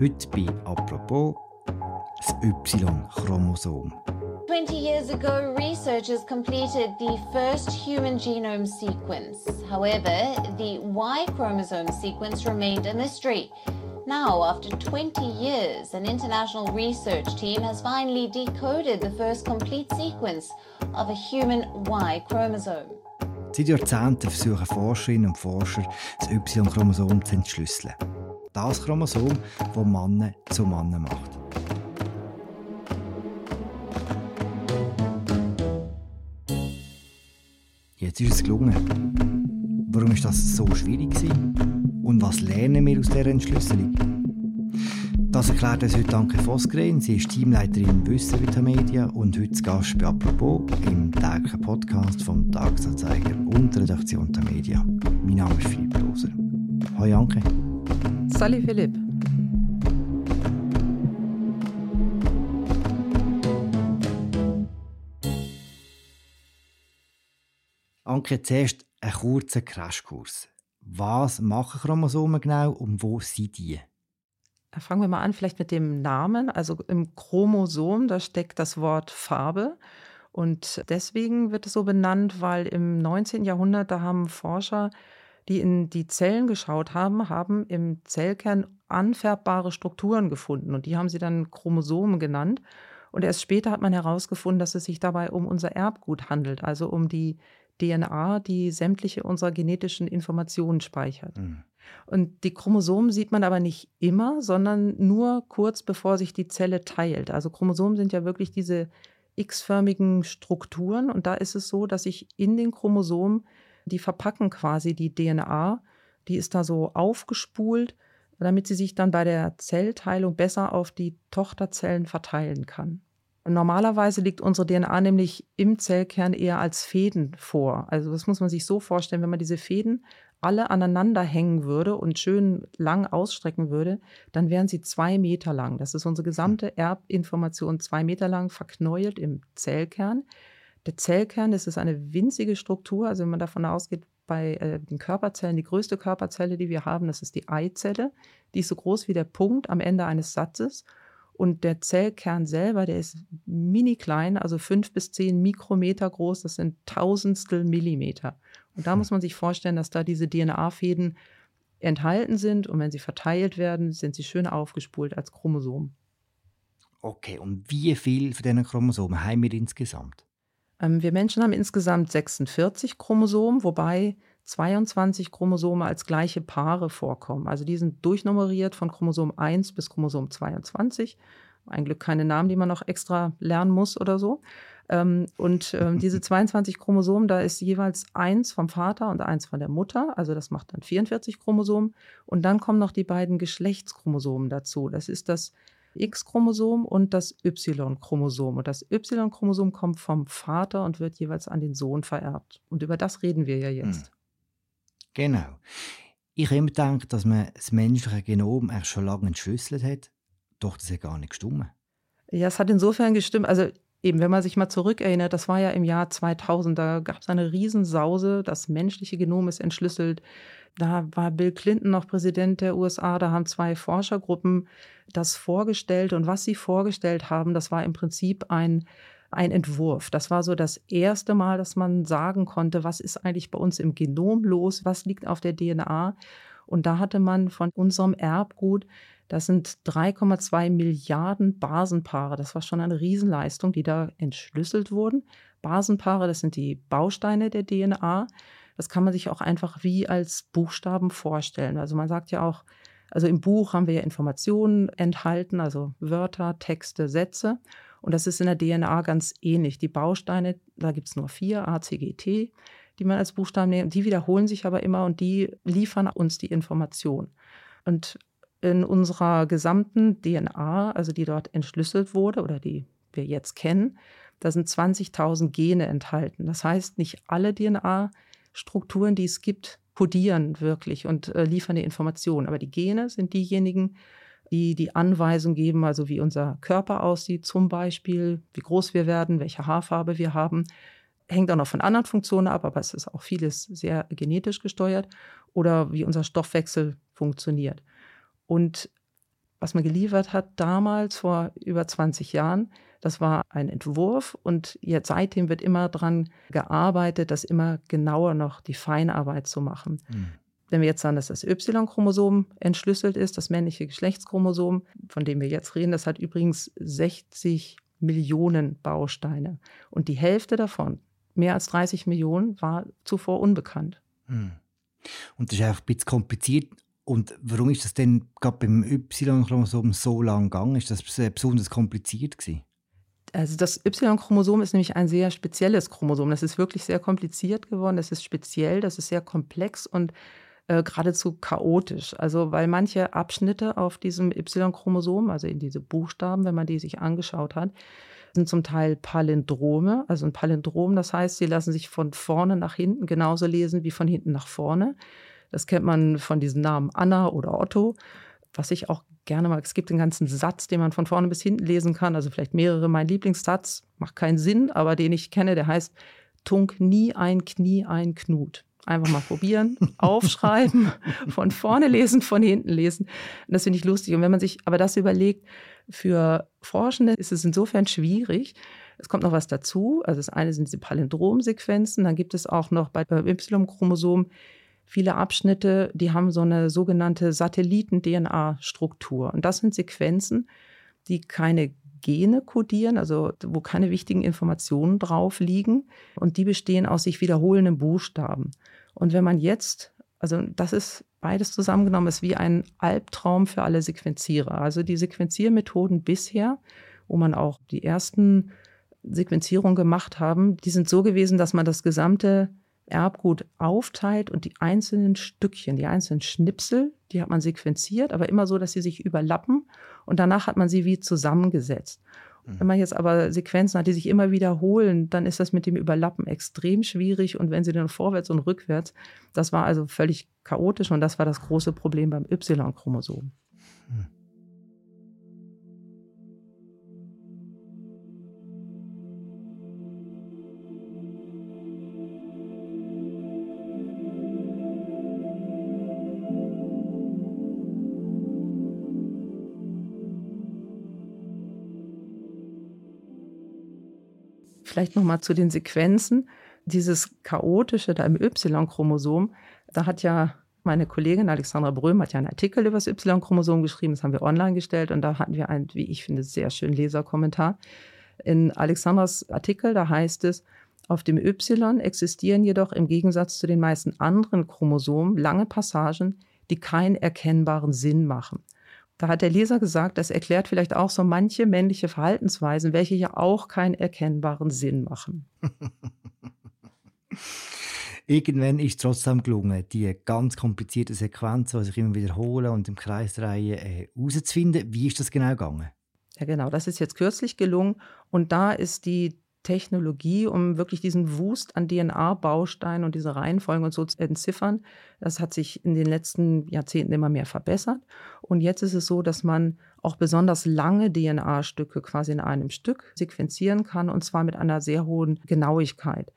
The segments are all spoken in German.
Heute bei «Apropos» das Y-Chromosom. 20 years ago, researchers completed the first human genome sequence. However, the Y chromosome sequence remained a mystery. Now, after 20 years, an international research team has finally decoded the first complete sequence of a human Y chromosome. Seit Jahrzehnten versuchen Forscherinnen und Forscher, das Y-Chromosom zu entschlüsseln. Das Chromosom, das Männer zu Männern macht. Jetzt ist es gelungen. Warum ist das so schwierig gewesen? Und was lernen wir aus dieser Entschlüsselung? Das erklärt uns heute Anke Vosgren. Sie ist Teamleiterin Wissen Media und heute Gast bei «Apropos» im täglichen Podcast vom Tagesanzeiger und Redaktion der Media. Mein Name ist Philipp Loser. Hallo Anke. Salut Philipp. Anke, zuerst einen kurzen Crashkurs. Was machen Chromosomen genau und wo sind die? Fangen wir mal an, vielleicht mit dem Namen. Also im Chromosom, da steckt das Wort Farbe. Und deswegen wird es so benannt, weil im 19. Jahrhundert, da haben Forscher, die in die Zellen geschaut haben, haben im Zellkern anfärbbare Strukturen gefunden. Und die haben sie dann Chromosomen genannt. Und erst später hat man herausgefunden, dass es sich dabei um unser Erbgut handelt, also um die DNA, die sämtliche unserer genetischen Informationen speichert. Mhm. Und die Chromosomen sieht man aber nicht immer, sondern nur kurz bevor sich die Zelle teilt. Also Chromosomen sind ja wirklich diese x-förmigen Strukturen und da ist es so, dass sich in den Chromosomen, die verpacken quasi die DNA, die ist da so aufgespult, damit sie sich dann bei der Zellteilung besser auf die Tochterzellen verteilen kann. Normalerweise liegt unsere DNA nämlich im Zellkern eher als Fäden vor. Also das muss man sich so vorstellen, wenn man diese Fäden alle aneinander hängen würde und schön lang ausstrecken würde, dann wären sie zwei Meter lang. Das ist unsere gesamte Erbinformation zwei Meter lang verknäult im Zellkern. Der Zellkern, das ist eine winzige Struktur. Also wenn man davon ausgeht, bei äh, den Körperzellen, die größte Körperzelle, die wir haben, das ist die Eizelle. Die ist so groß wie der Punkt am Ende eines Satzes. Und der Zellkern selber, der ist mini klein, also fünf bis zehn Mikrometer groß, das sind Tausendstel Millimeter. Und da hm. muss man sich vorstellen, dass da diese DNA-Fäden enthalten sind und wenn sie verteilt werden, sind sie schön aufgespult als Chromosom. Okay, und wie viel von diesen Chromosomen haben wir insgesamt? Ähm, wir Menschen haben insgesamt 46 Chromosomen, wobei 22 Chromosome als gleiche Paare vorkommen. Also die sind durchnummeriert von Chromosom 1 bis Chromosom 22. Ein Glück keine Namen, die man noch extra lernen muss oder so. Ähm, und ähm, diese 22 Chromosomen, da ist jeweils eins vom Vater und eins von der Mutter. Also das macht dann 44 Chromosomen. Und dann kommen noch die beiden Geschlechtschromosomen dazu. Das ist das X-Chromosom und das Y-Chromosom. Und das Y-Chromosom kommt vom Vater und wird jeweils an den Sohn vererbt. Und über das reden wir ja jetzt. Hm. Genau. Ich habe immer gedacht, dass man das menschliche Genom erst schon lange entschlüsselt hat. Doch das hat gar nicht gestimmt. Ja, es hat insofern gestimmt. Also eben, wenn man sich mal zurückerinnert, das war ja im Jahr 2000, da gab es eine Riesensause, das menschliche Genom ist entschlüsselt. Da war Bill Clinton noch Präsident der USA, da haben zwei Forschergruppen das vorgestellt und was sie vorgestellt haben, das war im Prinzip ein ein Entwurf. Das war so das erste Mal, dass man sagen konnte, was ist eigentlich bei uns im Genom los, was liegt auf der DNA. Und da hatte man von unserem Erbgut, das sind 3,2 Milliarden Basenpaare. Das war schon eine Riesenleistung, die da entschlüsselt wurden. Basenpaare, das sind die Bausteine der DNA. Das kann man sich auch einfach wie als Buchstaben vorstellen. Also man sagt ja auch, also im Buch haben wir ja Informationen enthalten, also Wörter, Texte, Sätze. Und das ist in der DNA ganz ähnlich. Die Bausteine, da gibt es nur vier, A, C, G, T, die man als Buchstaben nimmt. Die wiederholen sich aber immer und die liefern uns die Information. Und in unserer gesamten DNA, also die dort entschlüsselt wurde oder die wir jetzt kennen, da sind 20.000 Gene enthalten. Das heißt, nicht alle DNA-Strukturen, die es gibt, kodieren wirklich und äh, liefern die Informationen. Aber die Gene sind diejenigen, die die Anweisung geben, also wie unser Körper aussieht, zum Beispiel, wie groß wir werden, welche Haarfarbe wir haben. Hängt auch noch von anderen Funktionen ab, aber es ist auch vieles sehr genetisch gesteuert oder wie unser Stoffwechsel funktioniert. Und was man geliefert hat damals vor über 20 Jahren, das war ein Entwurf und jetzt seitdem wird immer daran gearbeitet, das immer genauer noch die Feinarbeit zu machen. Mhm. Wenn wir jetzt sagen, dass das Y-Chromosom entschlüsselt ist, das männliche Geschlechtschromosom, von dem wir jetzt reden, das hat übrigens 60 Millionen Bausteine. Und die Hälfte davon, mehr als 30 Millionen, war zuvor unbekannt. Mhm. Und das ist einfach ein bisschen kompliziert. Und warum ist das denn gerade beim Y-Chromosom so lang gegangen? Ist das besonders kompliziert gewesen? Also das Y-Chromosom ist nämlich ein sehr spezielles Chromosom. Das ist wirklich sehr kompliziert geworden. Das ist speziell, das ist sehr komplex und äh, geradezu chaotisch. Also weil manche Abschnitte auf diesem Y-Chromosom, also in diese Buchstaben, wenn man die sich angeschaut hat, sind zum Teil Palindrome. Also ein Palindrom, das heißt, sie lassen sich von vorne nach hinten genauso lesen wie von hinten nach vorne. Das kennt man von diesen Namen Anna oder Otto. Was ich auch gerne mag, es gibt einen ganzen Satz, den man von vorne bis hinten lesen kann, also vielleicht mehrere. Mein Lieblingssatz macht keinen Sinn, aber den ich kenne, der heißt Tunk nie ein Knie ein Knut. Einfach mal probieren, aufschreiben, von vorne lesen, von hinten lesen. Und das finde ich lustig. Und wenn man sich aber das überlegt, für Forschende ist es insofern schwierig. Es kommt noch was dazu. Also das eine sind diese Palindromsequenzen. Dann gibt es auch noch bei Y-Chromosom viele Abschnitte, die haben so eine sogenannte Satelliten-DNA-Struktur. Und das sind Sequenzen, die keine Gene kodieren, also wo keine wichtigen Informationen drauf liegen. Und die bestehen aus sich wiederholenden Buchstaben. Und wenn man jetzt, also das ist beides zusammengenommen, ist wie ein Albtraum für alle Sequenzierer. Also die Sequenziermethoden bisher, wo man auch die ersten Sequenzierungen gemacht haben, die sind so gewesen, dass man das gesamte Erbgut aufteilt und die einzelnen Stückchen, die einzelnen Schnipsel, die hat man sequenziert, aber immer so, dass sie sich überlappen und danach hat man sie wie zusammengesetzt. Mhm. Wenn man jetzt aber Sequenzen hat, die sich immer wiederholen, dann ist das mit dem Überlappen extrem schwierig und wenn sie dann vorwärts und rückwärts, das war also völlig chaotisch und das war das große Problem beim Y-Chromosom. Vielleicht noch mal zu den Sequenzen. Dieses chaotische da im Y-Chromosom, da hat ja meine Kollegin Alexandra Bröhm hat ja einen Artikel über das Y-Chromosom geschrieben, das haben wir online gestellt und da hatten wir einen, wie ich finde, sehr schönen Leserkommentar. In Alexandras Artikel, da heißt es, auf dem Y existieren jedoch im Gegensatz zu den meisten anderen Chromosomen lange Passagen, die keinen erkennbaren Sinn machen. Da hat der Leser gesagt, das erklärt vielleicht auch so manche männliche Verhaltensweisen, welche ja auch keinen erkennbaren Sinn machen. Irgendwann ist es trotzdem gelungen, die ganz komplizierte Sequenz, die sich immer wiederholen und im Kreis drehen, äh, herauszufinden. Wie ist das genau gegangen? Ja, genau. Das ist jetzt kürzlich gelungen. Und da ist die Technologie, um wirklich diesen Wust an DNA-Bausteinen und diese Reihenfolgen und so zu entziffern. Das hat sich in den letzten Jahrzehnten immer mehr verbessert. Und jetzt ist es so, dass man auch besonders lange DNA-Stücke quasi in einem Stück sequenzieren kann und zwar mit einer sehr hohen Genauigkeit.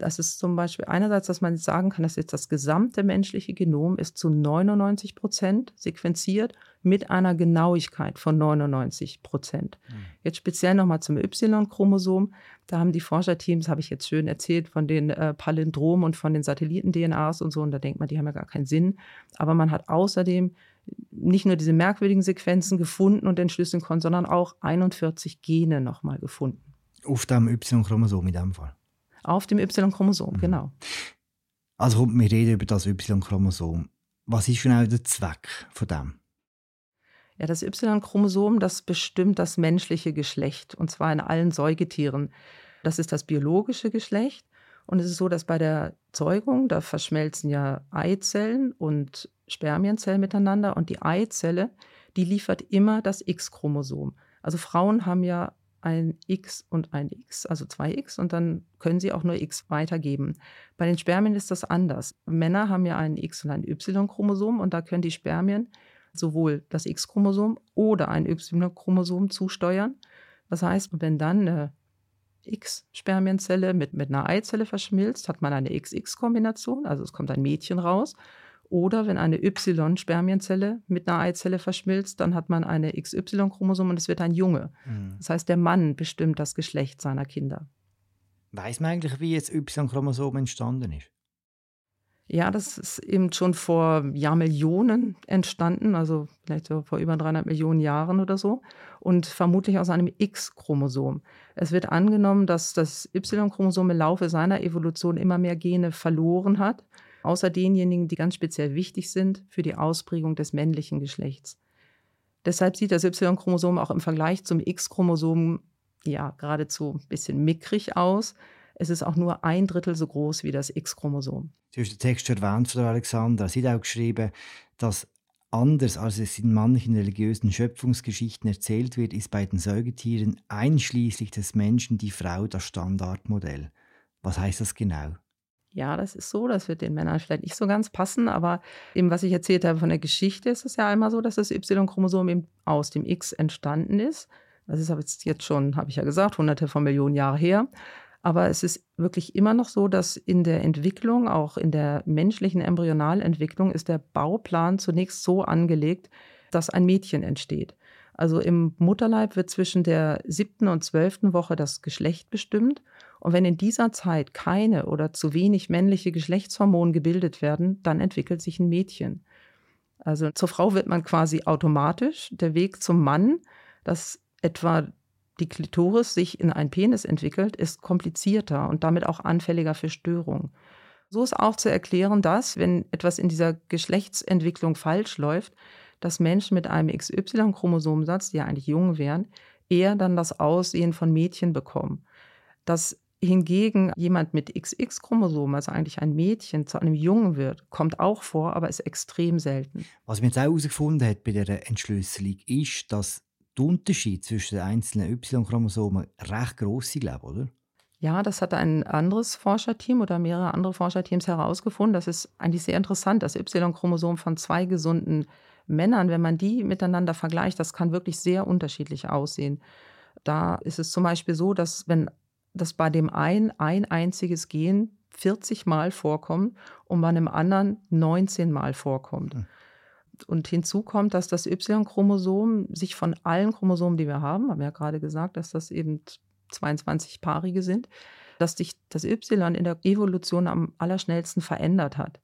Das ist zum Beispiel einerseits, dass man sagen kann, dass jetzt das gesamte menschliche Genom ist zu 99 Prozent sequenziert mit einer Genauigkeit von 99 Prozent. Mhm. Jetzt speziell nochmal zum Y-Chromosom. Da haben die Forscherteams, habe ich jetzt schön erzählt, von den äh, Palindromen und von den Satelliten-DNAs und so. Und da denkt man, die haben ja gar keinen Sinn. Aber man hat außerdem nicht nur diese merkwürdigen Sequenzen gefunden und entschlüsseln können, sondern auch 41 Gene nochmal gefunden. Auf dem Y-Chromosom in dem Fall? Auf dem Y-Chromosom, mhm. genau. Also wir reden über das Y-Chromosom. Was ist genau der Zweck von dem? Ja, das Y-Chromosom, das bestimmt das menschliche Geschlecht, und zwar in allen Säugetieren. Das ist das biologische Geschlecht. Und es ist so, dass bei der Zeugung, da verschmelzen ja Eizellen und Spermienzellen miteinander. Und die Eizelle, die liefert immer das X-Chromosom. Also Frauen haben ja ein X und ein X, also zwei X, und dann können sie auch nur X weitergeben. Bei den Spermien ist das anders. Männer haben ja ein X und ein Y-Chromosom und da können die Spermien sowohl das X-Chromosom oder ein Y-Chromosom zusteuern. Das heißt, wenn dann eine X-Spermienzelle mit, mit einer Eizelle verschmilzt, hat man eine XX-Kombination, also es kommt ein Mädchen raus. Oder wenn eine Y-Spermienzelle mit einer Eizelle verschmilzt, dann hat man eine XY-Chromosom und es wird ein Junge. Mhm. Das heißt, der Mann bestimmt das Geschlecht seiner Kinder. Weiß man eigentlich, wie jetzt Y-Chromosom entstanden ist? Ja, das ist eben schon vor Jahrmillionen entstanden, also vielleicht so vor über 300 Millionen Jahren oder so, und vermutlich aus einem X-Chromosom. Es wird angenommen, dass das Y-Chromosom im Laufe seiner Evolution immer mehr Gene verloren hat, außer denjenigen, die ganz speziell wichtig sind für die Ausprägung des männlichen Geschlechts. Deshalb sieht das Y-Chromosom auch im Vergleich zum X-Chromosom ja geradezu ein bisschen mickrig aus. Es ist auch nur ein Drittel so groß wie das X-Chromosom. Du hast den Text erwähnt von Alexandra. Sie hat auch geschrieben, dass anders als es in manchen religiösen Schöpfungsgeschichten erzählt wird, ist bei den Säugetieren einschließlich des Menschen die Frau das Standardmodell. Was heißt das genau? Ja, das ist so. Das wird den Männern vielleicht nicht so ganz passen, aber eben, was ich erzählt habe von der Geschichte, ist es ja einmal so, dass das Y-Chromosom eben aus dem X entstanden ist. Das ist aber jetzt schon, habe ich ja gesagt, hunderte von Millionen Jahre her. Aber es ist wirklich immer noch so, dass in der Entwicklung, auch in der menschlichen Embryonalentwicklung, ist der Bauplan zunächst so angelegt, dass ein Mädchen entsteht. Also im Mutterleib wird zwischen der siebten und zwölften Woche das Geschlecht bestimmt. Und wenn in dieser Zeit keine oder zu wenig männliche Geschlechtshormone gebildet werden, dann entwickelt sich ein Mädchen. Also zur Frau wird man quasi automatisch. Der Weg zum Mann, dass etwa die Klitoris sich in einen Penis entwickelt, ist komplizierter und damit auch anfälliger für Störungen. So ist auch zu erklären, dass, wenn etwas in dieser Geschlechtsentwicklung falsch läuft, dass Menschen mit einem XY-Chromosomsatz, die ja eigentlich jung wären, eher dann das Aussehen von Mädchen bekommen. Dass hingegen jemand mit XX-Chromosom, also eigentlich ein Mädchen, zu einem Jungen wird, kommt auch vor, aber ist extrem selten. Was man jetzt auch herausgefunden hat bei der Entschlüsselung, ist, dass der Unterschied zwischen den einzelnen Y-Chromosomen recht groß sind, glaube oder? Ja, das hat ein anderes Forscherteam oder mehrere andere Forscherteams herausgefunden. Das ist eigentlich sehr interessant. Das Y-Chromosom von zwei gesunden Männern, wenn man die miteinander vergleicht, das kann wirklich sehr unterschiedlich aussehen. Da ist es zum Beispiel so, dass wenn das bei dem einen ein einziges Gen 40 Mal vorkommt und bei einem anderen 19 Mal vorkommt. Mhm. Und hinzu kommt, dass das Y-Chromosom sich von allen Chromosomen, die wir haben, haben wir ja gerade gesagt, dass das eben 22-paarige sind, dass sich das Y in der Evolution am allerschnellsten verändert hat.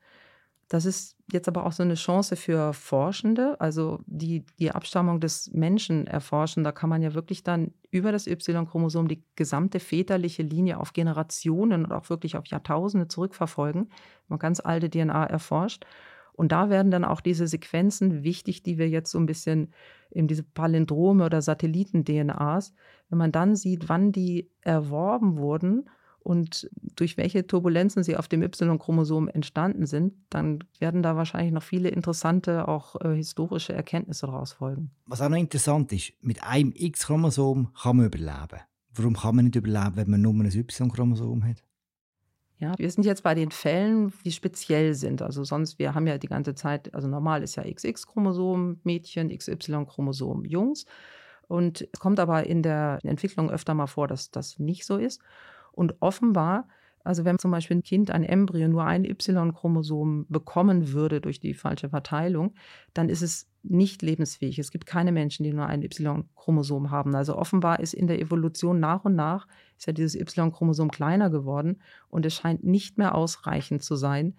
Das ist jetzt aber auch so eine Chance für Forschende, also die die Abstammung des Menschen erforschen. Da kann man ja wirklich dann über das Y-Chromosom die gesamte väterliche Linie auf Generationen und auch wirklich auf Jahrtausende zurückverfolgen. Wenn man ganz alte DNA erforscht. Und da werden dann auch diese Sequenzen wichtig, die wir jetzt so ein bisschen in diese Palindrome oder Satelliten-DNAs, wenn man dann sieht, wann die erworben wurden und durch welche Turbulenzen sie auf dem Y-Chromosom entstanden sind, dann werden da wahrscheinlich noch viele interessante, auch äh, historische Erkenntnisse daraus folgen. Was auch noch interessant ist, mit einem X-Chromosom kann man überleben. Warum kann man nicht überleben, wenn man nur ein Y-Chromosom hat? Ja, wir sind jetzt bei den Fällen, die speziell sind. Also sonst, wir haben ja die ganze Zeit, also normal ist ja XX-Chromosom Mädchen, XY-Chromosom Jungs. Und es kommt aber in der Entwicklung öfter mal vor, dass das nicht so ist. Und offenbar also wenn zum Beispiel ein Kind, ein Embryo, nur ein Y-Chromosom bekommen würde durch die falsche Verteilung, dann ist es nicht lebensfähig. Es gibt keine Menschen, die nur ein Y-Chromosom haben. Also offenbar ist in der Evolution nach und nach ist ja dieses Y-Chromosom kleiner geworden und es scheint nicht mehr ausreichend zu sein,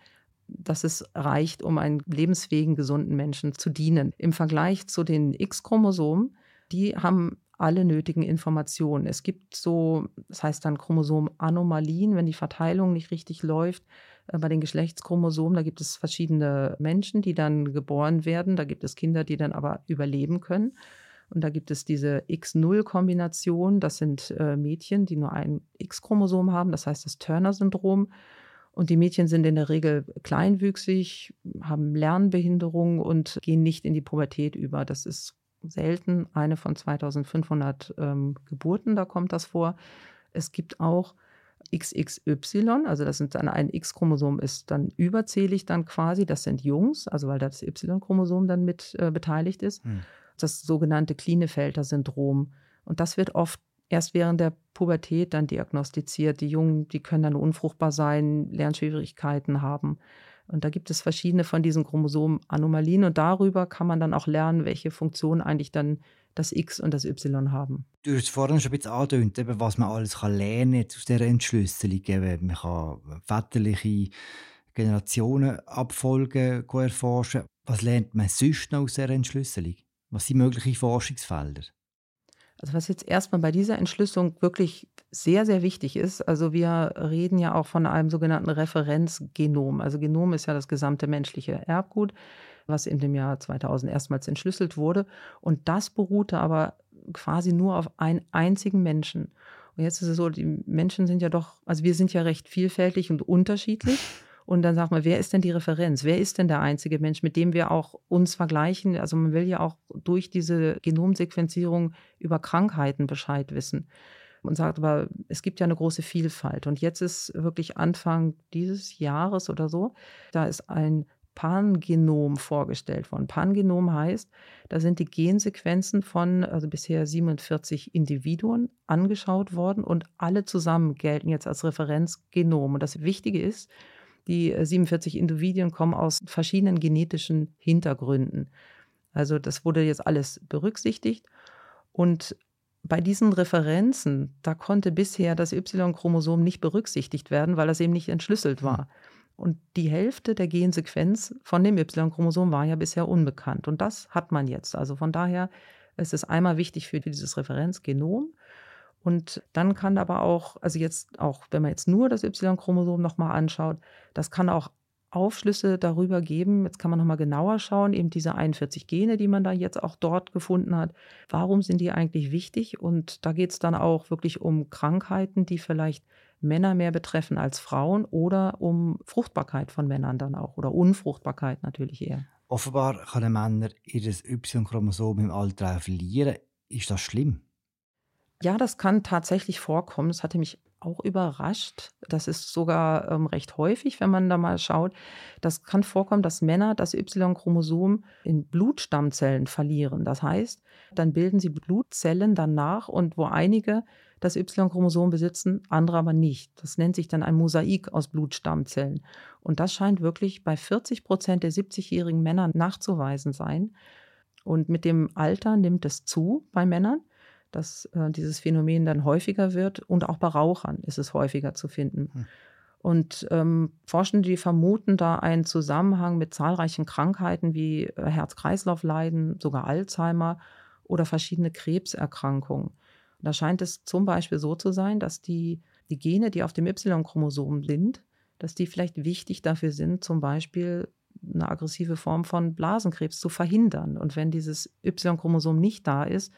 dass es reicht, um einen lebensfähigen, gesunden Menschen zu dienen. Im Vergleich zu den X-Chromosomen, die haben alle nötigen Informationen. Es gibt so, das heißt dann Chromosomanomalien, wenn die Verteilung nicht richtig läuft. Äh, bei den Geschlechtschromosomen, da gibt es verschiedene Menschen, die dann geboren werden. Da gibt es Kinder, die dann aber überleben können. Und da gibt es diese X0-Kombination. Das sind äh, Mädchen, die nur ein X-Chromosom haben, das heißt das Turner-Syndrom. Und die Mädchen sind in der Regel kleinwüchsig, haben Lernbehinderung und gehen nicht in die Pubertät über. Das ist selten, eine von 2500 ähm, Geburten, da kommt das vor. Es gibt auch XXY, also das sind dann ein X-Chromosom ist dann überzählig dann quasi, das sind Jungs, also weil das Y-Chromosom dann mit äh, beteiligt ist. Hm. Das sogenannte Klinefelter-Syndrom. Und das wird oft erst während der Pubertät dann diagnostiziert. Die Jungen, die können dann unfruchtbar sein, Lernschwierigkeiten haben. Und da gibt es verschiedene von diesen Chromosomenanomalien und darüber kann man dann auch lernen, welche Funktion eigentlich dann das X und das Y haben. Du hast vorhin schon ein bisschen angedeutet, was man alles kann lernen aus dieser Entschlüsselung. Man kann väterliche Generationenabfolgen erforschen. Was lernt man sonst noch aus dieser Entschlüsselung? Was sind mögliche Forschungsfelder? Also was jetzt erstmal bei dieser Entschlüsselung wirklich sehr, sehr wichtig ist, also wir reden ja auch von einem sogenannten Referenzgenom. Also Genom ist ja das gesamte menschliche Erbgut, was in dem Jahr 2000 erstmals entschlüsselt wurde. Und das beruhte aber quasi nur auf einen einzigen Menschen. Und jetzt ist es so, die Menschen sind ja doch, also wir sind ja recht vielfältig und unterschiedlich. Und dann sagt man, wer ist denn die Referenz? Wer ist denn der einzige Mensch, mit dem wir auch uns vergleichen? Also man will ja auch durch diese Genomsequenzierung über Krankheiten Bescheid wissen. Und sagt aber, es gibt ja eine große Vielfalt. Und jetzt ist wirklich Anfang dieses Jahres oder so, da ist ein Pangenom vorgestellt worden. Pangenom heißt, da sind die Gensequenzen von also bisher 47 Individuen angeschaut worden und alle zusammen gelten jetzt als Referenzgenom. Und das Wichtige ist, die 47 äh, Individuen kommen aus verschiedenen genetischen Hintergründen. Also das wurde jetzt alles berücksichtigt. Und bei diesen Referenzen, da konnte bisher das Y-Chromosom nicht berücksichtigt werden, weil das eben nicht entschlüsselt war. Und die Hälfte der Gensequenz von dem Y-Chromosom war ja bisher unbekannt. Und das hat man jetzt. Also von daher ist es einmal wichtig für dieses Referenzgenom. Und dann kann aber auch, also jetzt auch, wenn man jetzt nur das Y-Chromosom nochmal anschaut, das kann auch Aufschlüsse darüber geben. Jetzt kann man nochmal genauer schauen, eben diese 41 Gene, die man da jetzt auch dort gefunden hat. Warum sind die eigentlich wichtig? Und da geht es dann auch wirklich um Krankheiten, die vielleicht Männer mehr betreffen als Frauen oder um Fruchtbarkeit von Männern dann auch oder Unfruchtbarkeit natürlich eher. Offenbar können Männer ihr Y-Chromosom im Alter verlieren. Ist das schlimm? Ja, das kann tatsächlich vorkommen. Das hatte mich auch überrascht. Das ist sogar ähm, recht häufig, wenn man da mal schaut. Das kann vorkommen, dass Männer das Y-Chromosom in Blutstammzellen verlieren. Das heißt, dann bilden sie Blutzellen danach und wo einige das Y-Chromosom besitzen, andere aber nicht. Das nennt sich dann ein Mosaik aus Blutstammzellen. Und das scheint wirklich bei 40 Prozent der 70-jährigen Männer nachzuweisen sein. Und mit dem Alter nimmt es zu bei Männern dass äh, dieses Phänomen dann häufiger wird und auch bei Rauchern ist es häufiger zu finden. Hm. Und ähm, Forschende, die vermuten da einen Zusammenhang mit zahlreichen Krankheiten wie äh, Herz-Kreislauf-Leiden, sogar Alzheimer oder verschiedene Krebserkrankungen. da scheint es zum Beispiel so zu sein, dass die, die Gene, die auf dem Y-Chromosom sind, dass die vielleicht wichtig dafür sind, zum Beispiel eine aggressive Form von Blasenkrebs zu verhindern. Und wenn dieses Y-Chromosom nicht da ist,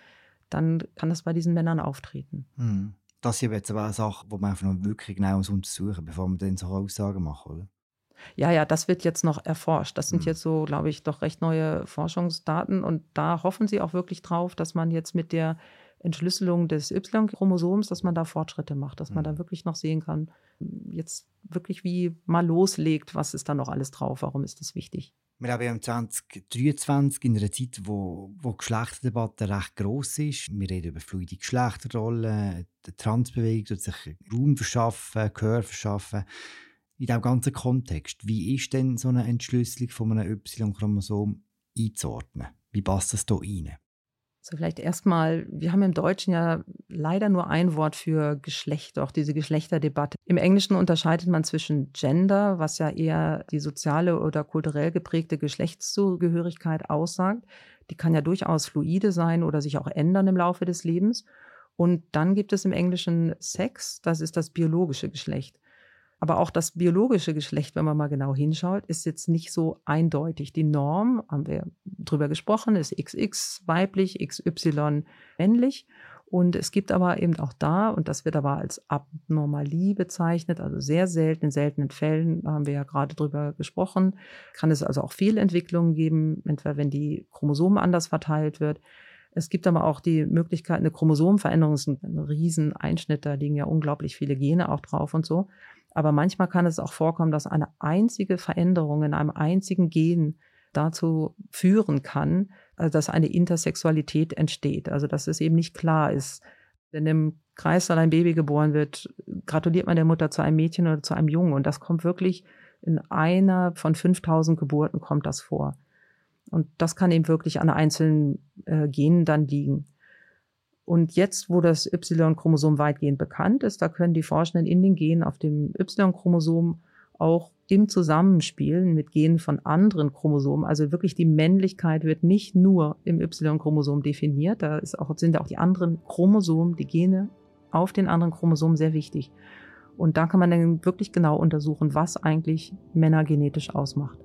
dann kann das bei diesen Männern auftreten. Mhm. Das sind jetzt aber eine Sache, die man einfach noch wirklich genau untersuchen bevor man dann so Aussagen macht, oder? Ja, ja, das wird jetzt noch erforscht. Das sind mhm. jetzt so, glaube ich, doch recht neue Forschungsdaten. Und da hoffen sie auch wirklich drauf, dass man jetzt mit der Entschlüsselung des Y-Chromosoms, dass man da Fortschritte macht, dass man da mhm. wirklich noch sehen kann, jetzt wirklich wie mal loslegt, was ist da noch alles drauf, warum ist das wichtig. Wir im 2023 in einer Zeit, wo, wo die Geschlechterdebatte recht gross ist. Wir reden über fluide Geschlechterrollen, die Transbewegung tut sich Raum verschaffen, Gehör verschaffen. In diesem ganzen Kontext, wie ist denn so eine Entschlüsselung von einem Y-Chromosom einzuordnen? Wie passt das hier rein? So vielleicht erstmal, wir haben im Deutschen ja leider nur ein Wort für Geschlecht, auch diese Geschlechterdebatte. Im Englischen unterscheidet man zwischen Gender, was ja eher die soziale oder kulturell geprägte Geschlechtszugehörigkeit aussagt. Die kann ja durchaus fluide sein oder sich auch ändern im Laufe des Lebens. Und dann gibt es im Englischen Sex, das ist das biologische Geschlecht. Aber auch das biologische Geschlecht, wenn man mal genau hinschaut, ist jetzt nicht so eindeutig. Die Norm, haben wir drüber gesprochen, ist XX weiblich, XY männlich. Und es gibt aber eben auch da, und das wird aber als Abnormalie bezeichnet, also sehr selten, in seltenen Fällen, haben wir ja gerade drüber gesprochen, kann es also auch Fehlentwicklungen geben, entweder wenn die Chromosomen anders verteilt wird. Es gibt aber auch die Möglichkeit, eine Chromosomenveränderung ist ein Rieseneinschnitt, da liegen ja unglaublich viele Gene auch drauf und so. Aber manchmal kann es auch vorkommen, dass eine einzige Veränderung in einem einzigen Gen dazu führen kann, also dass eine Intersexualität entsteht. Also dass es eben nicht klar ist, wenn im Kreissaal ein Baby geboren wird, gratuliert man der Mutter zu einem Mädchen oder zu einem Jungen. Und das kommt wirklich In einer von 5000 Geburten kommt das vor. Und das kann eben wirklich an einzelnen äh, Genen dann liegen. Und jetzt, wo das Y-Chromosom weitgehend bekannt ist, da können die Forschenden in den Genen auf dem Y-Chromosom auch im Zusammenspiel mit Genen von anderen Chromosomen, also wirklich die Männlichkeit wird nicht nur im Y-Chromosom definiert, da auch, sind auch die anderen Chromosomen, die Gene auf den anderen Chromosomen sehr wichtig. Und da kann man dann wirklich genau untersuchen, was eigentlich Männer genetisch ausmacht.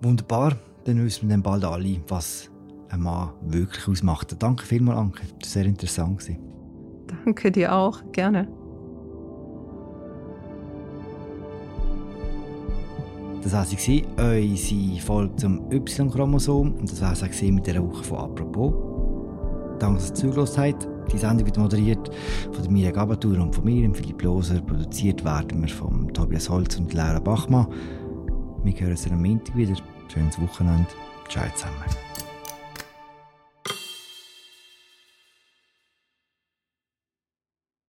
Wunderbar, dann wissen wir dann bald alle, was ein Mann wirklich ausmacht. Danke vielmals, Anke. Das war sehr interessant. Danke dir auch. Gerne. Das war sie, unsere Folge zum Y-Chromosom. Und das war es mit dieser Woche von «Apropos». Danke, dass ihr zugelassen habt. Die Sendung wird moderiert von der Mirja Gabatur und von mir, Philipp Loser. Produziert werden wir von Tobias Holz und Laura Bachmann. Wir hören uns am Montag wieder. Schönes Wochenende. Ciao zusammen.